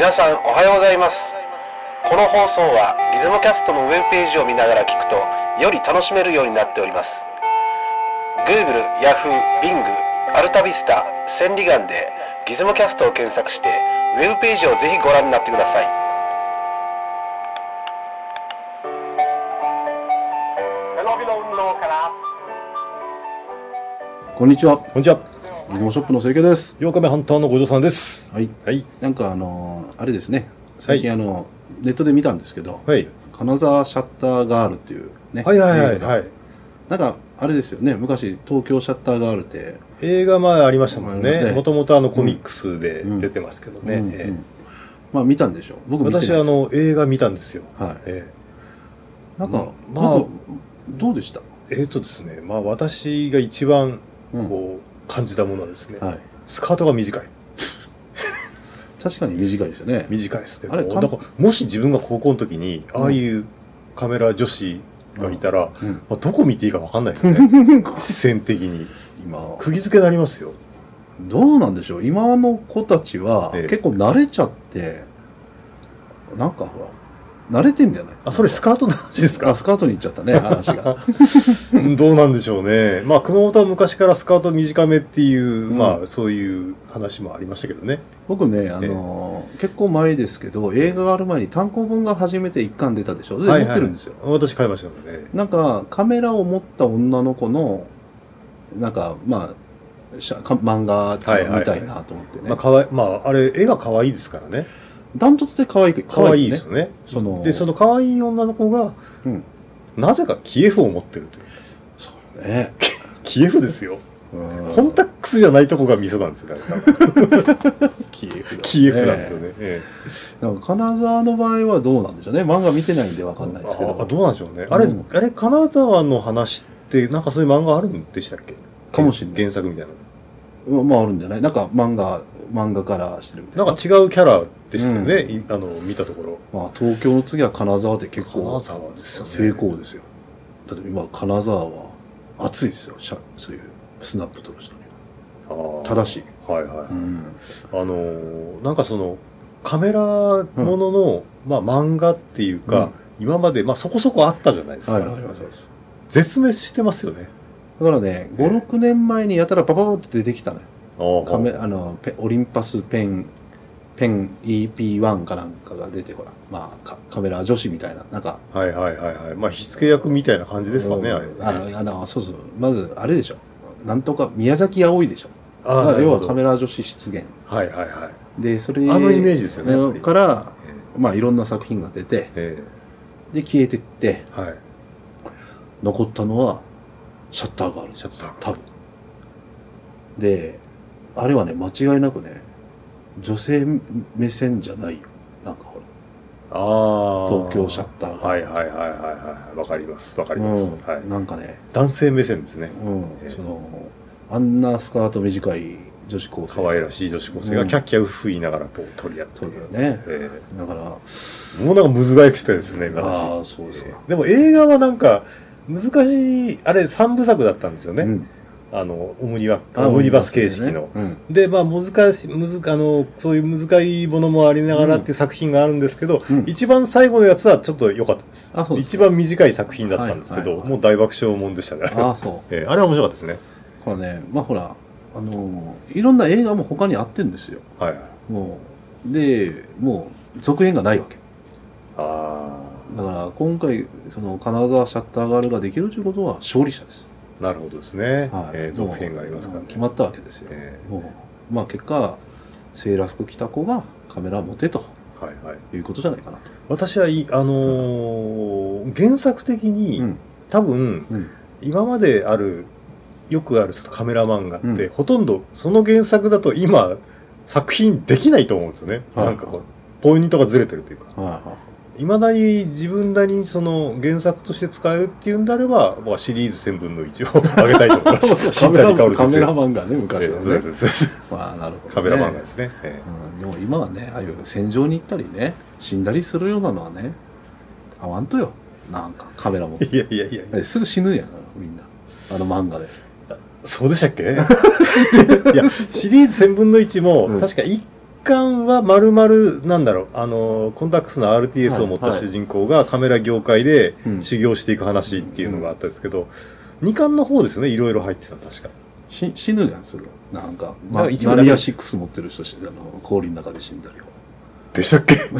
皆さんおはようございますこの放送はギズモキャストのウェブページを見ながら聞くとより楽しめるようになっております Google、Yahoo、Bing、アルタビスタ、千里眼でギズモキャストを検索してウェブページをぜひご覧になってくださいこんにちは。こんにちは。ギズモショップの清家です。8日目ハンターの五条さんです。はい。はい。なんかあのーあれですね。最近あの、ネットで見たんですけど、はい。金沢シャッターガールっていうね。はいはいはい。はい。なんか、あれですよね。昔、東京シャッターガールって、映画まあありましたもんねね。もともとあのコミックスで出てますけどね。うんええうんまあ見たんでしょう。僕見てないです私あ、の映画見たんですよ。はい。えなんか、まあ僕どうでした？ええーとですね。まあ私が一番うんこう感じたものはですね。はい。スカートが短い。確かに短いですよね。短いですね。あれからもし自分が高校の時にああいうカメラ女子がいたら、うんまあ、どこ見ていいか分かんないですね。視線的に。今、釘付けになりますよ。どうなんでしょう？今の子たちはええ結構慣れちゃって、なんかほら、慣れてんじゃない？あ、それスカートの話ですか？あスカートに行っちゃったね、話が。うんどうなんでしょうね。まあ、熊本は昔からスカート短めっていう、うんまあ、そういう話もありましたけどね。僕ね、あのー結構前ですけど、映画がある前に単行本が初めて一巻出たでしょ？で、持ってるんですよ。私買いましたので。なんか、カメラを持った女の子の、なんか、まあ、漫画っていうのを見たいなと思ってね。まあ、かわい、まあ、あれ、絵が可愛いですからね。ダントツで可愛い、可愛いねですよね。そので、その可愛い女の子が、うん。なぜかキエフを持ってるという。そうね。キエフですよ。うんコンタックスじゃないとこがミソなんですよ、キエフだ、キエフなんですよね。えなんか金沢の場合はどうなんでしょうね。漫画見てないんでわかんないえですけど。ああどうなんでしょうね。あれ、うんあれ、金沢の話って、なんかそういう漫画あるんでしたっけ？かもしれない原作みたいな。うんまああるんじゃない？なんか漫画、漫画からしてるみたいな。なんか違うキャラでしたよね、いあの見たところまあ東京の次は金沢って結構金沢ですよね成功ですよ。だって今金沢は熱いですよ。しゃそういうスナップ撮る人にあー正しい。はいはい、うん。あのーなんかそのカメラものの、まあ、漫画っていうか、今まで、まあ、そこそこあったじゃないですか、はいはいはい。絶滅してますよねだからね、5、6年前にやたらパパパって出てきたのよ。カメあのペオリンパスペン、ペン EP1 かなんかが出て、ほら、まあカカメラ女子みたいな、なんか、はいはいはいはい。まあ火付け役みたいな感じですわね、うん。あれね。あのあのそうそう、まずあれでしょ。なんとか宮崎あおいでしょ。あーまあ要はカメラ女子出現。はいはいはい。で、それあのイメージですよねから、まあいろんな作品が出て、えで、消えてって、えはい。残ったのは、シャッターガール。シャッター多分。で、あれはね、間違いなくね、女性目線じゃないよ。なんかほら。ああ東京シャッターが。はいはいはいはいはい。わかりますわかります、うん。はい、なんかね、男性目線ですね。うん。ええ。そのあんなスカート短い女子高生。可愛らしい女子高生がキャッキャウフ言いながらこう取り合って。そうだよね。えだからえもうなんかむずがゆくてですね私ああそうですか、ええ。でも映画はなんか難しいあれ3部作だったんですよね、うんあのオムニバムニバス形式の、うん。でまあ難しいむずあのそういう難しいものもありながらっていう作品があるんですけど、うん。一番最後のやつはちょっと良かったです。です一番短い作品だったんですけど、はいはい。はいもう大爆笑もんでしたねああそう。ええあれは面白かったですね。ほらねまあほらあのーいろんな映画も他にあってんですよ。はい。もうでもう続編がないわけ。あだから今回その金沢シャッターガールができるということは勝利者です、あなるほどですね、はい。ええ続編がありますからね。決まったわけですよ、えもうまあ結果セーラー服着た子がカメラ持てとえはいはい。いうことじゃないかなと。私はいあのー原作的に、うん。多分うん。今まであるよくあるカメラ漫画って、うん。ほとんどその原作だと今作品できないと思うんですよね、はい。なんかこうポイントがずれてるというか。はいはいまだに自分なりにその原作として使えるっていうんであれば、まあ、シリーズ1000分の1を上げたいと思います。新カメラカメラ先生漫画ね昔はね。ええそうですそうです まあなるほど、ね、カメラ漫画ですね、えうん、でも今はねああいう戦場に行ったりね死んだりするようなのはね合わんとよ。なんかカメラもえいやいやいやいや。すぐ死ぬやんみんな。あの漫画で。そうでしたっけ？いやシリーズ1000分の1も、うん。確か1巻はまるまるなんだろう。あのコンタックスの RTS を持った主人公がカメラ業界でうん。修行していく話っていうのがあったんですけど、2巻の方ですよね。いろいろ入ってた確か。し死ぬじゃんすぐ。なんか、まマリア6持ってる人しあの氷の中で死んだりよでしたっけ？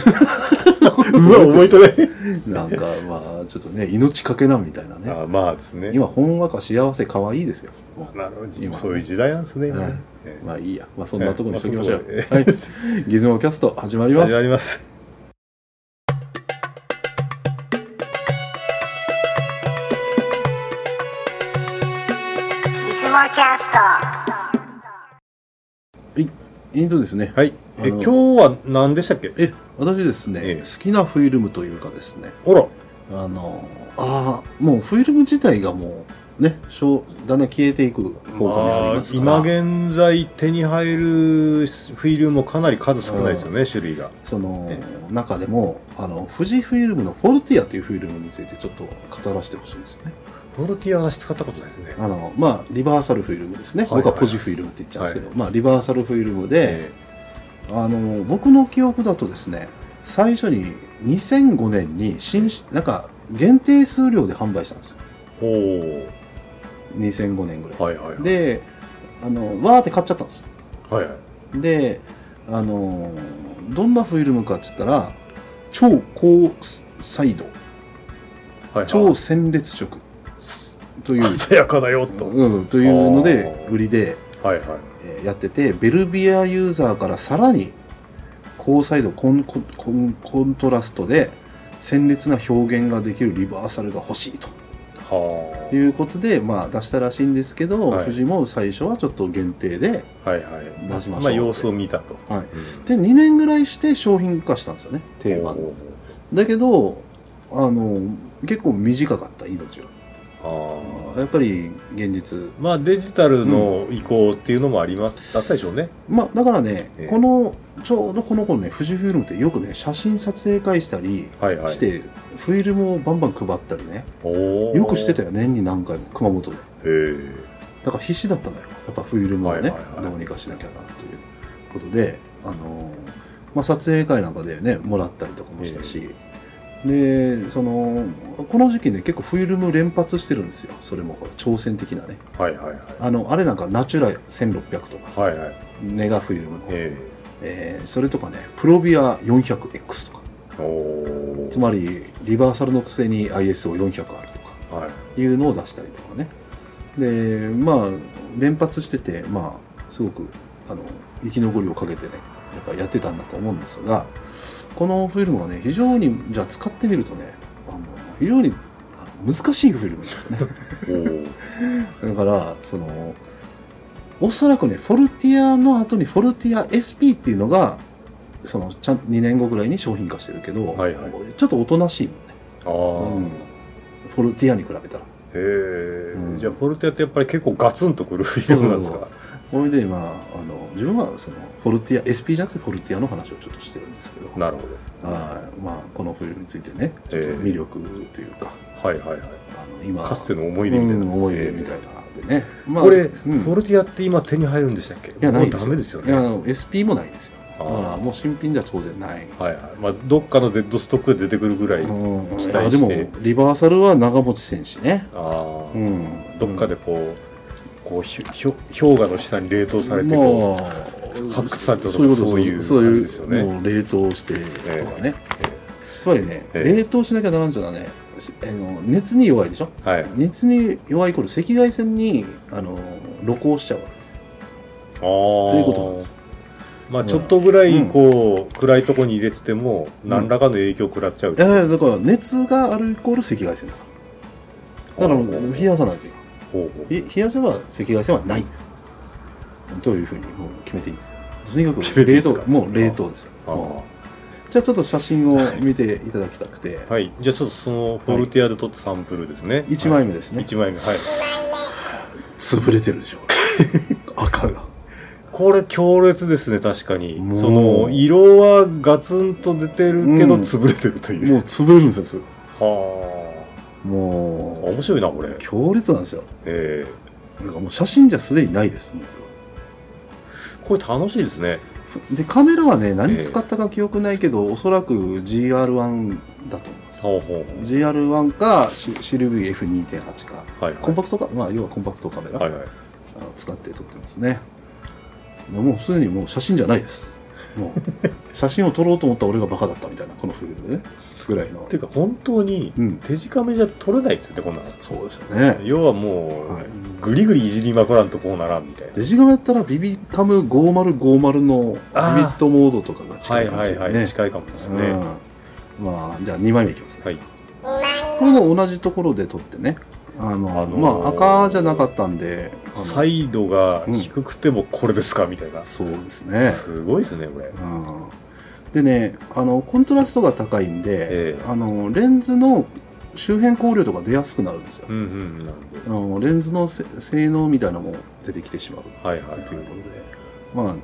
うわ覚えてない。なんかまあちょっとね命かけなみたいなね。あまあですね。今ほんわか幸せ可愛いですよ。なるほど。今。そういう時代なんですね今ね、はいええまあいいや。まあそんなところにしときましょう、ええまあはい。ギズモキャスト始まります。始まります。いつもキャスト。えっとですね。はい。え今日は何でしたっけ？え私ですね、ええ。好きなフィルムというかですね。あら。あのああもうフィルム自体がもうねしょうだんだん消えていく方向にありますから。あー今現在手に入るフィルムもかなり数少ないですよね、種類が。そのえ中でもあの富士フィルムのフォルティアというフィルムについてちょっと語らせてほしいんですよね。フォルティアは使ったことないですね。あのまあリバーサルフィルムですね、はいはい。僕はポジフィルムって言っちゃうんですけど、はまあリバーサルフィルムで、えあの僕の記憶だとですね最初に2005年に新なんか限定数量で販売したんですよ。え2005年ぐらい、はいはいはい。であのわーって買っちゃったんですよ。はいはい。であのどんなフィルムかっつったら超高彩度はい超鮮烈色。という、鮮やかだよと、うん、というので売りで、はいはい。えーやっててベルビアユーザーからさらに高彩度コンコンコントラストで鮮烈な表現ができるリバーサルが欲しいとはいうことで、まあ、出したらしいんですけど、はい。富士も最初はちょっと限定で、出しましょう。まあ様子を見たと、はい、うん。で2年ぐらいして商品化したんですよね定番。だけどあの結構短かった命はあやっぱり現実。ーまあデジタルの移行っていうのもあります、だったでしょうね。まあだからね、ええ。このちょうどこの頃ね富士フィルムってよくね写真撮影会したりはいはい。して、フィルムをバンバン配ったりね。よくしてたよ年に何回も熊本で。へえ。だから必死だったんだよ。やっぱフィルムをね、はいはいはい。どうにかしなきゃなという。ことであのーまあ、撮影会なんかでねもらったりとかもしたし、でそのこの時期ね結構フィルム連発してるんですよ。それもほら挑戦的なね。はいはいはい。あのあれなんかナチュラ1600とか。はいはい。ネガフィルムの、ええ。ーそれとかねプロビア 400X とか。つまりリバーサルのくせに ISO400 あるとか。はい。いうのを出したりとかね。でまあ連発しててまあすごくあの生き残りをかけてねやっぱやってたんだと思うんですがこのフィルムはね非常にじゃあ使ってみるとねあの非常に難しいフィルムですよね。だからそのおそらくねフォルティアの後にフォルティア SP っていうのがそのちゃん2年後ぐらいに商品化してるけど、はいはい。ちょっとおとなしいもんね、うん。フォルティアに比べたら。へえ、うん。じゃあフォルティアってやっぱり結構ガツンとくるフィルムなんですか？これでまああの自分はそのフォルティア SP じゃなくてフォルティアの話をちょっとしてるんですけど。なるほはい。まあこのフィルムについてねちょっと魅力というか、どはいはいはい。あの今かつての思い出みたいな、うん思い出みたいなでね、まあこれ、うん。フォルティアって今手に入るんでしたっけ？いやないですよ。ですよいやねあの SP もないんですよ。だからもう新品では当然ない。はいはい。まあどっかのデッドストックで出てくるぐらい、うん。期待して。あでもリバーサルは長持ち戦士ね。ああ、うん。どっかでこうこうひょ氷河の下に冷凍されてこう、まあ発掘されたとかそういうことそういうそういう感じですよね。もう冷凍してとかね、つまりね、ええ。冷凍しなきゃならんじゃなね。すあの熱に弱いでしょ？はい。熱に弱い頃赤外線にあの露光しちゃうわけですよ。ああということなんですよ。まあちょっとぐらいこう、暗いとこに入れてても何らかの影響を食らっちゃう、いやいやだから熱があるイコール赤外線だからだから冷やさないというかほうほう。ひ冷やせば赤外線はないんですよというふうにもう決めていいんですよ。とにかく冷凍もう冷凍ですよ。じゃあちょっと写真を見ていただきたくて。あはい。じゃあちょっとそのフォルティアで撮ったサンプルですね、1枚目ですね、1枚目はい。潰れてるでしょ。赤が。これ強烈ですね確かに。その色はガツンと出てるけどうん。潰れてるという、もう潰れるんですはあ。もう。面白いなこれ。強烈なんですよ。えだからもう写真じゃすでにないですもう。えこれ楽しいですね。でカメラはね何使ったか記憶ないけど、おそらく GR1 だと思います。ほうほうほ GR1 かシシルビー F2.8 か。うはい。コンパクトカまあ要はコンパクトカメラ、はいはい。あの使って撮ってますね。もうすでにもう写真じゃないです。もう 写真を撮ろうと思った俺がバカだったみたいなこのフィルムでね。ぐらいの。っていうか本当にうん。手近めじゃ撮れないですよねこんなの。そうですよね。要はもう、はいグリグリいじりまくらんとこうならんみたいな。デジカメやったらビビカム5050のビビットモードとかが近いかもしれないね、はいはいはい近いかもですね、うん、まあじゃあ2枚目いきますね、はい。これも同じところで撮ってね。あの、あのーまあ赤じゃなかったんでサイドが低くてもこれですかみたいな、そうですね。すごいですねこれ。うん。でねあのコントラストが高いんで、ええ。あのレンズの周辺光量とか出やすくなるんですよ。う、んうんあのレンズのせ性能みたいなのも出てきてしまう。ほどはいはい。ということで。まあ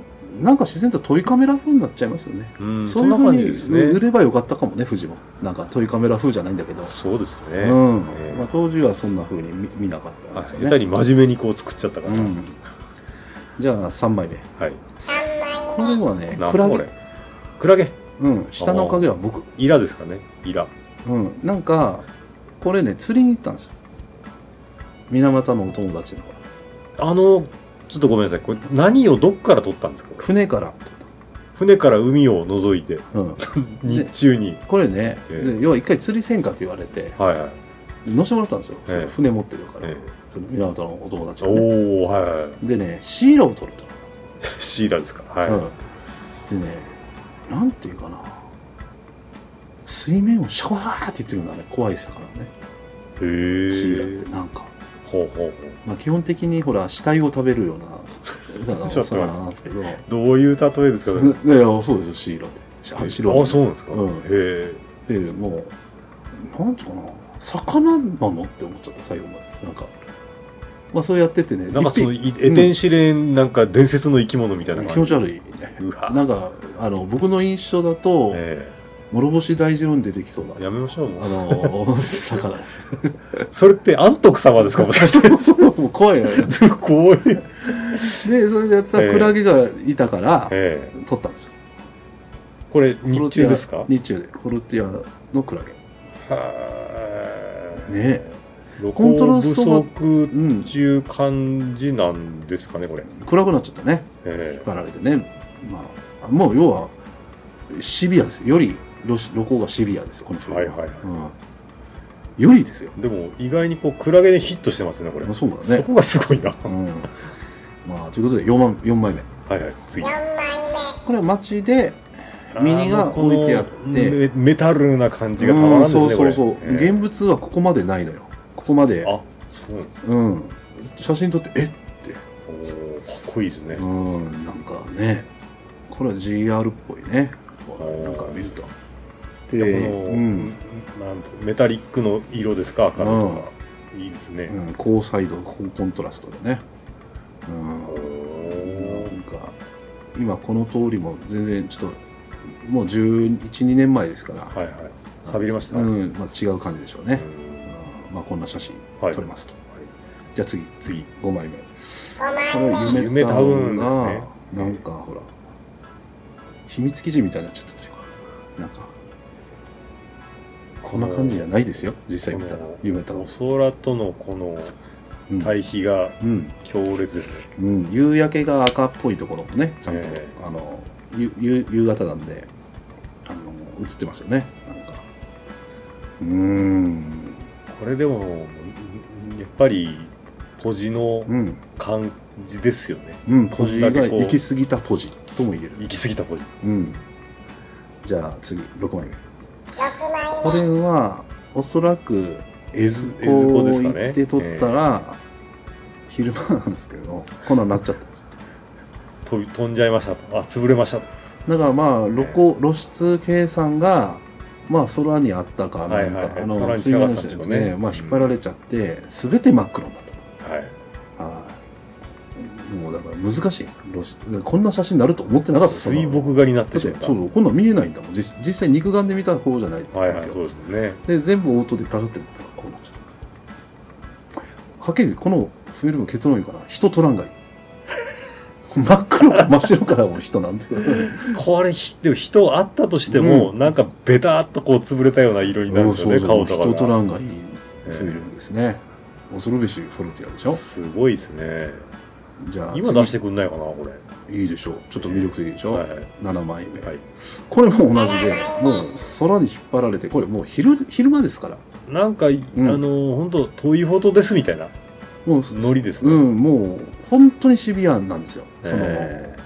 なんか自然とトイカメラ風になっちゃいますよね、うんそういうそんな風に売ればよかったかもね富士も。なんかトイカメラ風じゃないんだけど、そうですね、うん。ええ。まあ、当時はそんな風に見見なかったんですよね、あ下手に真面目にこう作っちゃったから、うん、じゃあ3枚目。はい。これはねクラゲ。クラゲ。うん。下の影は僕。イラですかね。イラ。うん。なんかこれね釣りに行ったんですよ。水俣のお友達の。あのちょっとごめんなさい。これ何をどっから撮ったんですか？船から、船から海を覗いて。うん、日中に、これね、ええ。で要は一回釣りせんかって言われてはいはい、乗せてもらったんですよ、ええ。船持ってるから、えその水俣のお友達え、が、ね、おおはいはいでねシイラを取ると、シーラですか？はい、うん、でねなんていうかな水面をシャワーって言ってるようなね怖い魚ね。へえシイラってなんか、ほうほうほう。まあ、基本的にほら死体を食べるような 魚なんですけど。どういう例えですか？ねいやそうですよシイラって。しあ白そうなんですか、うん。へえでもうなんていうかな。魚なの？って思っちゃった最後まで。なんか。まあそうやっててねなんかそのエテンシレンなんか伝説の生き物みたいな匹感じ。気持ち悪いね。なんかあの僕の印象だと、え諸星大二郎に出てきそうなえやめましょうもあうの魚です。それって安徳様ですかもしかして。もう怖いよね。すごい。でそれでやってたらクラゲがいたから、ええ。取ったんですよ。これ日中ですか？日中で。フォルティアのクラゲ。はいね露コントラストが足うん。っていう感じなんですかねこれ、暗くなっちゃったね。え。引っ張られてね。まあもう要はシビアですよ。より露露光がシビアですよこのフィはいはい。うん、よりですよ。でも意外にこうクラゲでヒットしてますねこれ、そうだね。そこがすごいな。うん。まあということで4枚 ,4 枚目。はいはい次。これは街でミニが置いてあって。メメタルな感じがたまらんですね、うんそうそうそう、ええ。現物はここまでないのよ。ここまで。あそうなんですうん。写真撮ってえっ？て。おーかっこいいですね、うんなんかね。これは GR っぽいね。なんか見るとこの、うん。なんてメタリックの色ですか赤のとか、いいですね、うん、高彩度高コントラストでね。うん。なんか今この通りも全然ちょっともう1112年前ですから、はいはい。錆びれました、うん。まあ、違う感じでしょうね、うん。うん。まあ、こんな写真はい。撮れますと、はい。じゃあ次。次。5枚目。夢夢タウンがンですね。なんかほら。秘密基地みたいになっちゃったというか。なんかこんな感じじゃないですよ。実際見たら夢タウンお空とのこのうん。対比がうん。強烈ですね、うん、夕焼けが赤っぽいところもねちゃんと、えあのゆゆ夕方なんであの映ってますよね。なんか。うーん。これでもやっぱりポジのうん。感じですよね。うん。こポジが行き過ぎたポジとも言える。行き過ぎたポジ。うん。じゃあ次6枚目これはおそらく江津江津湖です湖かね行って撮ったら、昼間なんですけどこんなんなっちゃったんです。よ飛び飛んじゃいましたと。あ潰れましたと。だからまあ露光露出計算がまあ空にあったかなんか、はいはいはい。あの水面の近かったんでね。ねまあ、引っ張られちゃって、全て真っ黒になっもうだから難しいです露出。こんな写真になると思ってなかった。水墨画になっててしまった。そうこんなん見えないんだもん。実実際肉眼で見たらこうじゃない。はいはいそうですね。で全部オートでパクってったらこうなっちゃったはっきりこのフィルム結論言うかな。人取らんがいい。真っ黒か真っ白からも人なんて。これひでも人あったとしても、うん。なんかベターっとこう潰れたような色になるんですよね、そうそう顔とか人とらがんがいいフィルムですね、恐るべしフォルティアでしょ。すごいですねじゃあ今出してくんないかなこれ。次いいでしょう。ちょっと魅力的でしょ、はい。7枚目、はい。これも同じでもう空に引っ張られてこれもう昼昼間ですから。なんか、ん。あの本当遠いフォトですみたいなもうノリですね。うんもう本当にシビアなんですよ。その、え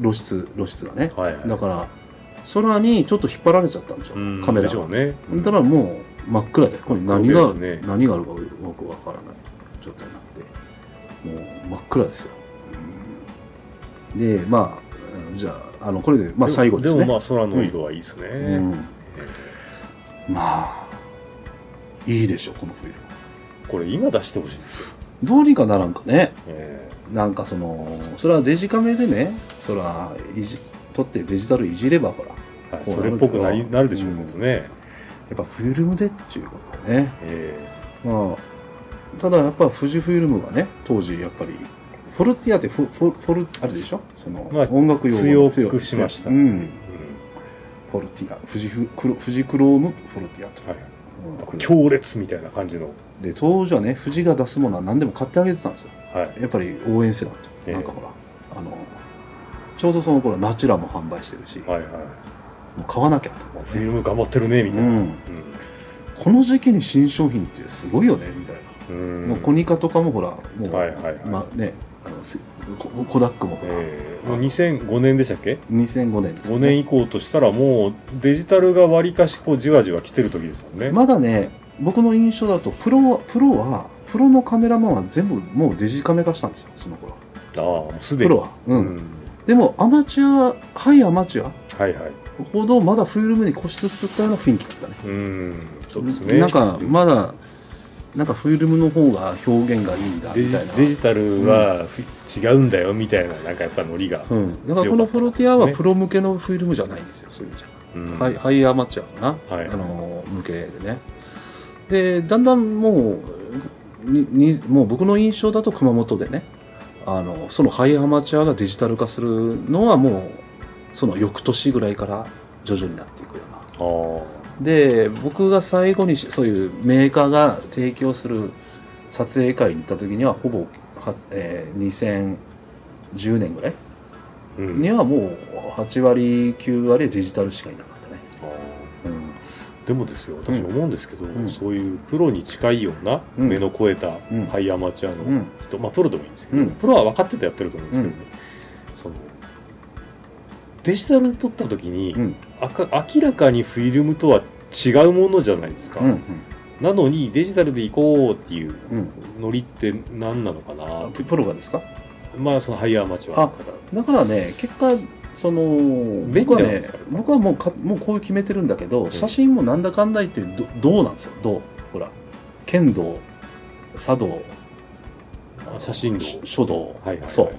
露出露出がね。はいはい。だから空にちょっと引っ張られちゃったんですようんカメラが。でしょうね。だからもう真っ暗でこれ何真が、ね。何があるかよくわからない状態になってもう真っ暗ですよ、うんでまあじゃああのこれでまあ最後ですね。でもまあ空の色はいいですね、うん、まあいいでしょこのフィルムこれ今出してほしいですよ、どうにかならんかね。えなんかそのそれはデジカメでねそれはいじ撮ってデジタルいじればほらそれっぽくなりなるでしょうけどね、やっぱフィルムでっていうことでね。え。まあただやっぱ富士フィルムがね当時やっぱりフォルティアってフォフォフォルあれでしょ？その、まあ音楽え用語強くしました、うん。フォルティア富士フクロ富士クロームフォルティア。と、はい、うん。強烈みたいな感じの、で当時はね富士が出すものは何でも買ってあげてたんですよ。はい、やっぱり応援せなと、ええ。なんかほらあのちょうどその頃ナチュラも販売してるし、はいはい。もう買わなきゃと、まあフィルム頑張ってるねみたいな、うん。この時期に新商品ってすごいよねみたいな、うんもうコニカとかもほらもう、はいはいはい。まあねあのせココダックもほら、えーもう2005年でしたっけ？2005年です5よ年以降としたらもうデジタルがわりかしこうじわじわ来てる時ですもんね、まだね僕の印象だとプロはプロはプロのカメラマンは全部もうデジカメ化したんですよその頃。ああもうすでに。プロは、うん。うん。でもアマチュアハイアマチュアはいはい。ほどまだフィルムに固執したような雰囲気だったね。うんそうですね。なんかまだなんかフィルムの方が表現がいいんだデジみたいな。デジタルはふ、違うんだよみたいななんかやっぱノリが、うん、だからこのフロティアはプロ向けのフィルムじゃないんですよそういう意味じゃ、うん。ハイハイアマチュアかな、はい。あの向けでね。でだんだんもうににもう僕の印象だと熊本でねあのそのハイアマチュアがデジタル化するのはもうその翌年ぐらいから徐々になっていくようなで僕が最後にそういうメーカーが提供する撮影会に行った時にはほぼは、えー2010年ぐらいうん。にはもう8割9割デジタルしかいなかったね、うん。でもですよ私うん。思うんですけど、うん。そういうプロに近いようなうん目の超えたうん。ハイアマチュアのうん。人、まあプロでもいいんですけど、うん。プロは分かっててやってると思うんですけどね、そのデジタル撮った時に、明らかにフィルムとは違うものじゃないですか、うんなのにデジタルで行こうっていううん。ノリって何なのかな。うんププロがですか？まあそのハイアマチュアの方だからね結果その僕はね僕はもうかもうこう決めてるんだけど、ん。写真もなんだかんだ言ってど銅なんですよ？銅ほら剣道茶道あ写真道。書道、はいはいはい。そ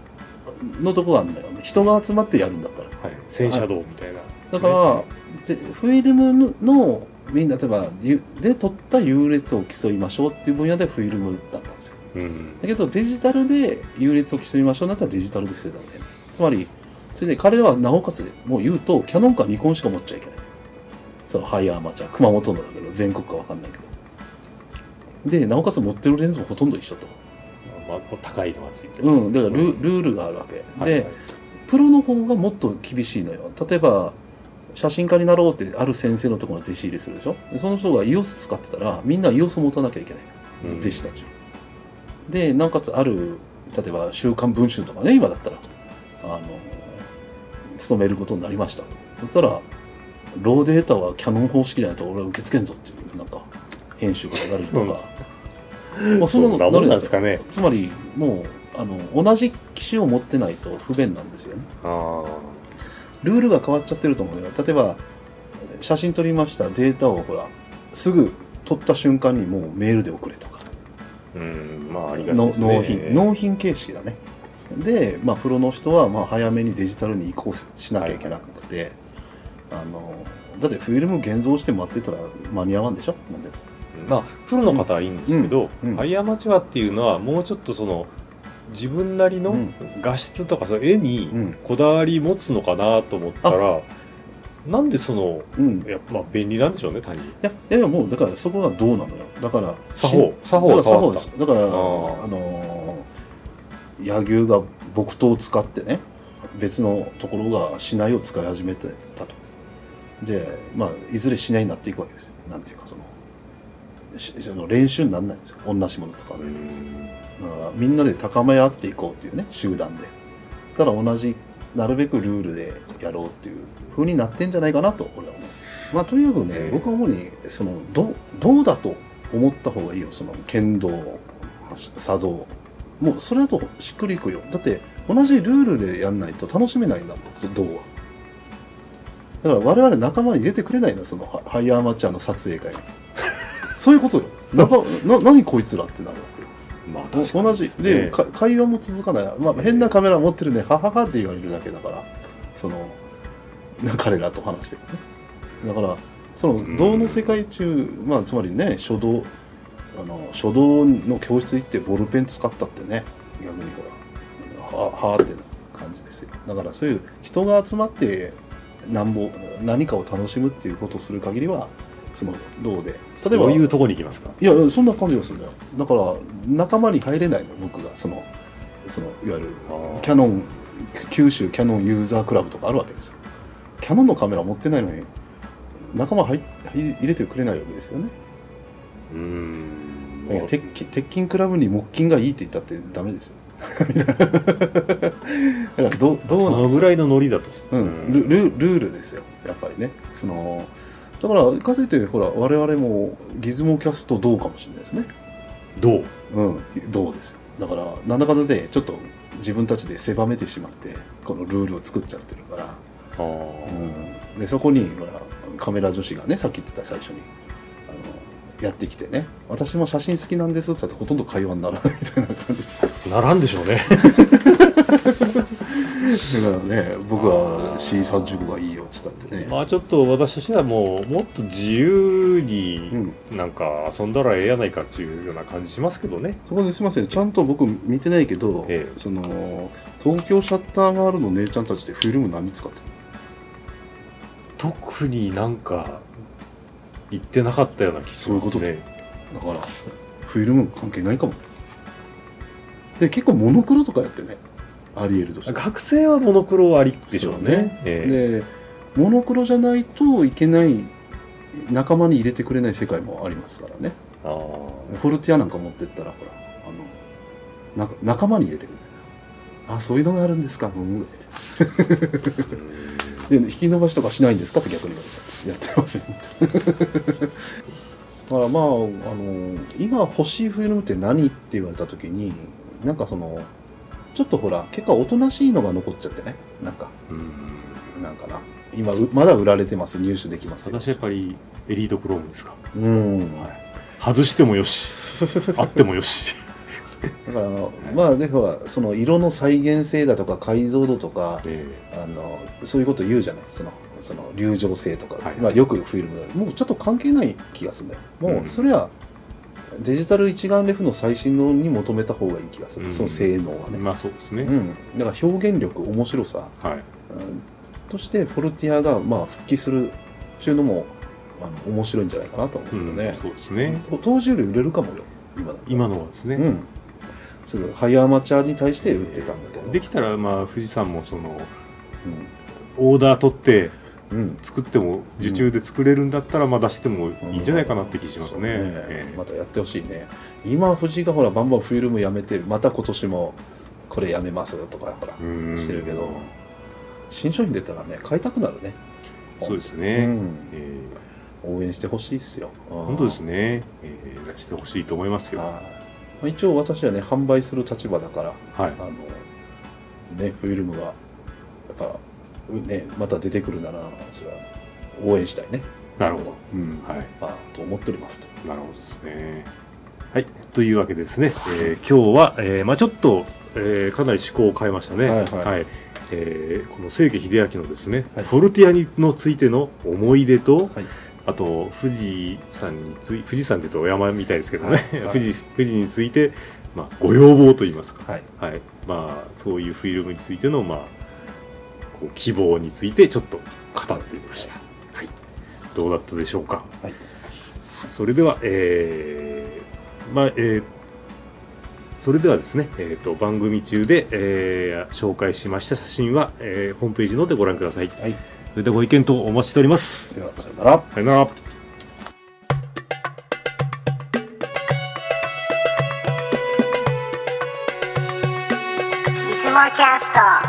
う。のとこがあるんだよね。人が集まってやるんだったら。はい、戦車道みたいな、だから、でフィルムのみんな例えばゆで撮った優劣を競いましょうっていう分野でフィルムだったんですよ。うん。だけどデジタルで優劣を競いましょうだったらデジタルで捨てたんだよね。つまりそれで彼らはなおかつもう言うとキャノンかニコンしか持っちゃいけない。そのハイアーマーチャー熊本のだけど全国か分かんないけど。でなおかつ持ってるレンズもほとんど一緒と。まあ、高いのがついてる。うん。だからル,、ルールがあるわけ。で、はいはい。プロの方がもっと厳しいのよ。例えば写真家になろうってある先生のところに弟子入りするでしょ？でその人が EOS 使ってたらみんな EOS 持たなきゃいけない。うん。弟子たち。でなおかつある例えば「週刊文春」とかね今だったらあの勤めることになりましたと。そしたらローデータはキャノン方式じゃないと俺は受け付けんぞっていうなんか編集から言われるとか、まあ、そんなのなるんですかね。つまりもうあの同じ機種を持ってないと不便なんですよね。あルールが変わっちゃってると思うよ例えば写真撮りました。データをほらすぐ撮った瞬間にもうメールで送れとか。あうんまあありがたいのですね。納品。納品形式だね。で、まあ、プロの人はまあ早めにデジタルに移行しなきゃいけなくて、あのだってフィルム現像して待ってたら間に合わんでしょ？なんでまあプロの方はいいんですけど、うんうん。アマチュアっていうのはもうちょっとその自分なりのうん。画質とかさ絵にうん。こだわり持つのかなと思ったら、なんでそのうん。いやまあ便利なんでしょうね単に。いやいやもうだからそこがどうなのよ。だから作法。作法が変わった。ですだからあのー柳生が木刀を使ってね別のところが竹刀を使い始めてたと。でまあいずれ竹刀になっていくわけですよ。なんていうかそのしその練習にならないんですよ。同じものを使わうないとみんなで高め合っていこうっていうね集団で。ただ同じなるべくルールでやろうっていう風になってんじゃないかなと俺は思う。まあとにかくね、ええ。僕は主にそのどどうだと思った方がいいよその剣道茶道も。うそれだとしっくりいくよ。だって同じルールでやんないと楽しめないんだもんそ道は。だから我々仲間に入れてくれないんだそのハハイアマチュアの撮影会に。そういうことよ。なかな何こいつらってなるわけよまあ確かに同じ。で、会話も続かない、まあ、変なカメラ持ってるねはははって言われるだけだからそのな彼らと話してるね。だからそのん。道の世界中、まあつまりね書道あの書道の教室行ってボールペン使ったってね逆にほらははーってな感じですよ。だからそういう人が集まってなんぼ何かを楽しむっていうことをする限りはその道で。例えばどういうとこに行きますか？いやそんな感じがするんだよ。だから仲間に入れないの僕が。そのそのいわゆるキャノン九州キャノンユーザークラブとかあるわけですよ。キャノンのカメラ持ってないのに仲間入入入れてくれないわけですよね。うーん。鉄筋鉄筋クラブに木金がいいって言ったってダメですよ。だからどうどうそなんですか？のぐらいのノリだと、うん、ルルルールですよ。やっぱりね。そのだからかといってほら我々もギズモキャストどうかもしれないですね。どう？うん、どうですよ。だからなんだかんだでちょっと自分たちで狭めてしまってこのルールを作っちゃってるから、あー。うん、でそこにカメラ女子がねさっき言ってた最初にあのやってきてね。私も写真好きなんですって言ったらほとんど会話にならないみたいな感じ。ならんでしょうね。だ からね僕は C35 がいいよって言ったってね、まあちょっと私としてはもうもっと自由にうん、なんか遊んだらええやないかっていうような感じしますけどね。そこですいません。ちゃんと僕見てないけど、ええ。その東京シャッターガールの姉ちゃんたちってフィルム何使ってる特になんか言ってなかったような気しますそういうねだからフィルム関係ないかも。で結構モノクロとかやってねありえるとして。学生はモノクロありでしょうね。ね。えでモノクロじゃないといけない仲間に入れてくれない世界もありますからね。フォルティアなんか持ってったらほらあのな仲間に入れてくれ。るあそういうのがあるんですか。うん。で引き伸ばしとかしないんですかって逆に言われちゃってやってません。だからまああの今欲しいフィルムって何って言われた時になんかそのちょっとほら結構おとなしいのが残っちゃってね。なんか。うん。なんかな。今うまだ売られてます。入手できますよ。私はやっぱりエリートクロームですか。うん。外してもよし。あってもよし。だからまあでほらその色の再現性だとか解像度とかえあのそういうこと言うじゃない。そのその流浄性とか、はい。まあ、よくフィルム。もうちょっと関係ない気がするんだよ。もうん。うそれはデジタル一眼レフの最新のに求めた方がいい気がする、うん。その性能はね、えまあそうですね、うん、だから表現力面白さ、はい。うんとしてフォルティアがまあ復帰するっていうのもあの面白いんじゃないかなと思うけうんどね、そうですね。と当時より売れるかもよ今今のはですね、うん。すぐハイアマチャーに対して売ってたんだけど、できたらまあ富士山もそのうん。オーダー取ってうん。作っても受注で作れるんだったらまあ出してもいいんじゃないかなって気しますね,、そうねええまたやってほしいね。今藤井がほらバンバンフィルムやめてまた今年もこれやめますとかほらうんしてるけど。新商品出たらね買いたくなるね。そうですうね、ん。え応援してほしいっすよ。え本当ですね。ね、ええ。出してほしいと思いますよ。はい。まあ一応私はね販売する立場だからはい。あのねフィルムがやっぱねまた出てくるならそれは。応援したいね。なるほど。うん。はい。まあと思っておりますと。なるほどですね。はい。というわけでですね、えー今日は、えーまあちょっと、えーかなり趣向を変えましたね。はいはい。えーこの清家秀明のですね、はい。フォルティアにのついての思い出と、はい。ああと富士山につい富士山って言うとお山みたいですけどね、はい。はい。富士富士について、まあ、ご要望といいますか、はい。はい。まあ、そういうフィルムについての、まあ、こう希望についてちょっと語ってみました、はい、どうだったでしょうか、はい。それではえーまあえーそれではですね、えー、と番組中で、えー紹介しました写真は、えーホームページの方でご覧ください。はい。それではご意見とお待ちしております。ではさよなら。さよなら。いつもキャスト